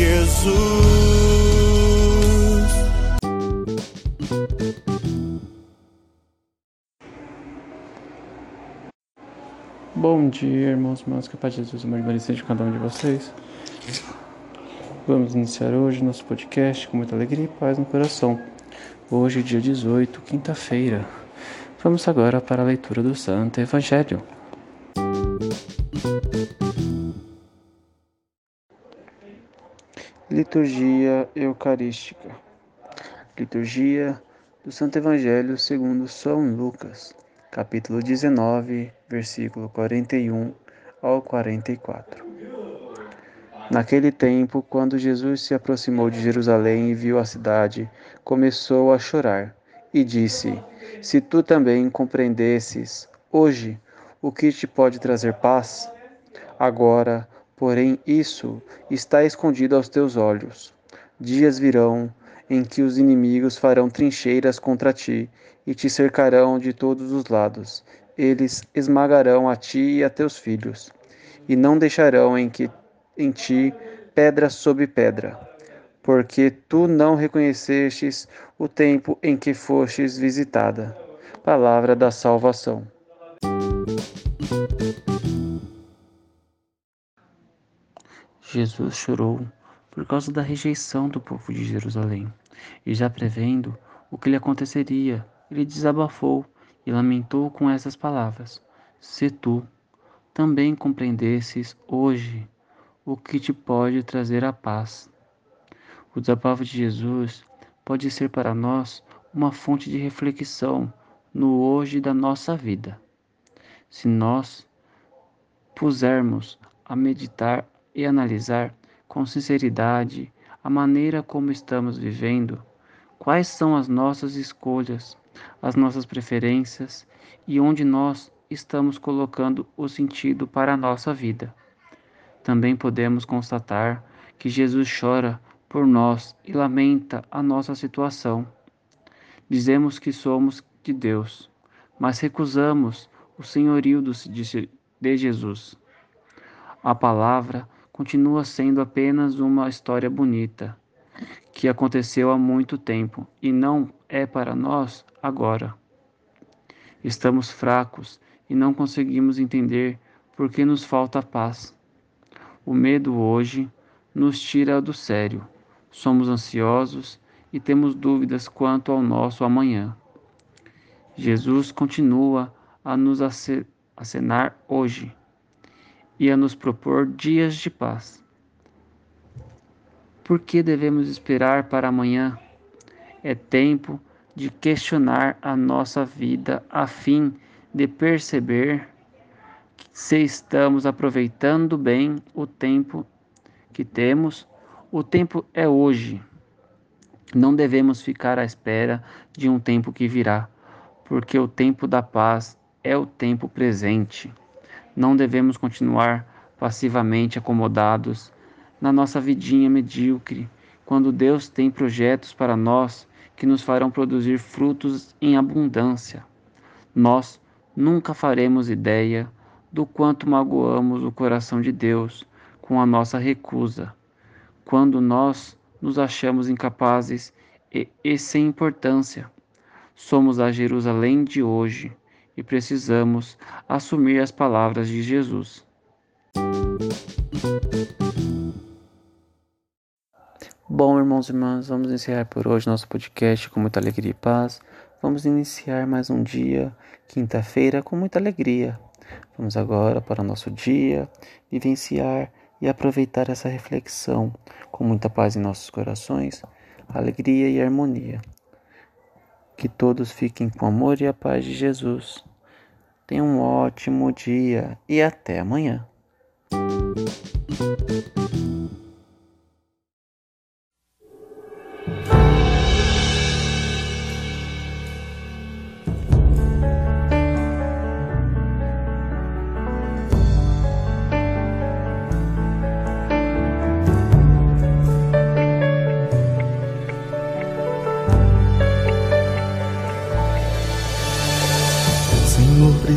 Jesus. Bom dia, irmãos, irmãs, que a paz de Jesus, amor e de cada um de vocês. Vamos iniciar hoje nosso podcast com muita alegria e paz no coração. Hoje, dia 18, quinta-feira. Vamos agora para a leitura do Santo Evangelho. Liturgia Eucarística. Liturgia do Santo Evangelho segundo São Lucas, capítulo 19, versículo 41 ao 44. Naquele tempo, quando Jesus se aproximou de Jerusalém e viu a cidade, começou a chorar e disse: Se tu também compreendesses hoje o que te pode trazer paz, agora Porém, isso está escondido aos teus olhos. Dias virão em que os inimigos farão trincheiras contra ti e te cercarão de todos os lados. Eles esmagarão a ti e a teus filhos, e não deixarão em, que, em ti pedra sobre pedra, porque tu não reconhecestes o tempo em que fostes visitada. Palavra da salvação. Jesus chorou por causa da rejeição do povo de Jerusalém, e já prevendo o que lhe aconteceria, ele desabafou e lamentou com essas palavras: Se tu também compreendesses hoje o que te pode trazer a paz. O desabafo de Jesus pode ser para nós uma fonte de reflexão no hoje da nossa vida. Se nós pusermos a meditar e analisar com sinceridade a maneira como estamos vivendo, quais são as nossas escolhas, as nossas preferências e onde nós estamos colocando o sentido para a nossa vida. Também podemos constatar que Jesus chora por nós e lamenta a nossa situação. Dizemos que somos de Deus, mas recusamos o senhorio de Jesus. A palavra continua sendo apenas uma história bonita, que aconteceu há muito tempo e não é para nós agora. Estamos fracos e não conseguimos entender por que nos falta paz. O medo hoje nos tira do sério. Somos ansiosos e temos dúvidas quanto ao nosso amanhã. Jesus continua a nos acenar hoje e a nos propor dias de paz. Por que devemos esperar para amanhã? É tempo de questionar a nossa vida a fim de perceber se estamos aproveitando bem o tempo que temos. O tempo é hoje. Não devemos ficar à espera de um tempo que virá, porque o tempo da paz é o tempo presente. Não devemos continuar passivamente acomodados na nossa vidinha medíocre, quando Deus tem projetos para nós que nos farão produzir frutos em abundância. Nós nunca faremos ideia do quanto magoamos o coração de Deus com a nossa recusa, quando nós nos achamos incapazes e, e sem importância. Somos a Jerusalém de hoje e precisamos assumir as palavras de Jesus. Bom, irmãos e irmãs, vamos encerrar por hoje nosso podcast com muita alegria e paz. Vamos iniciar mais um dia, quinta-feira, com muita alegria. Vamos agora para o nosso dia, vivenciar e aproveitar essa reflexão com muita paz em nossos corações, alegria e harmonia. Que todos fiquem com amor e a paz de Jesus. Tenham um ótimo dia e até amanhã.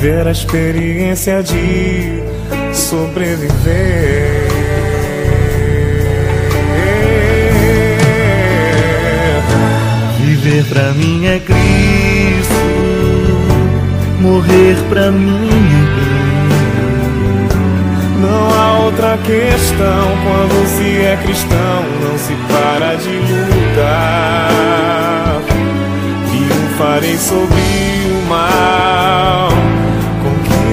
viver a experiência de sobreviver. Viver pra mim é Cristo, morrer pra mim é bem. Não há outra questão quando se é cristão, não se para de lutar. Triunfarei sobre o mal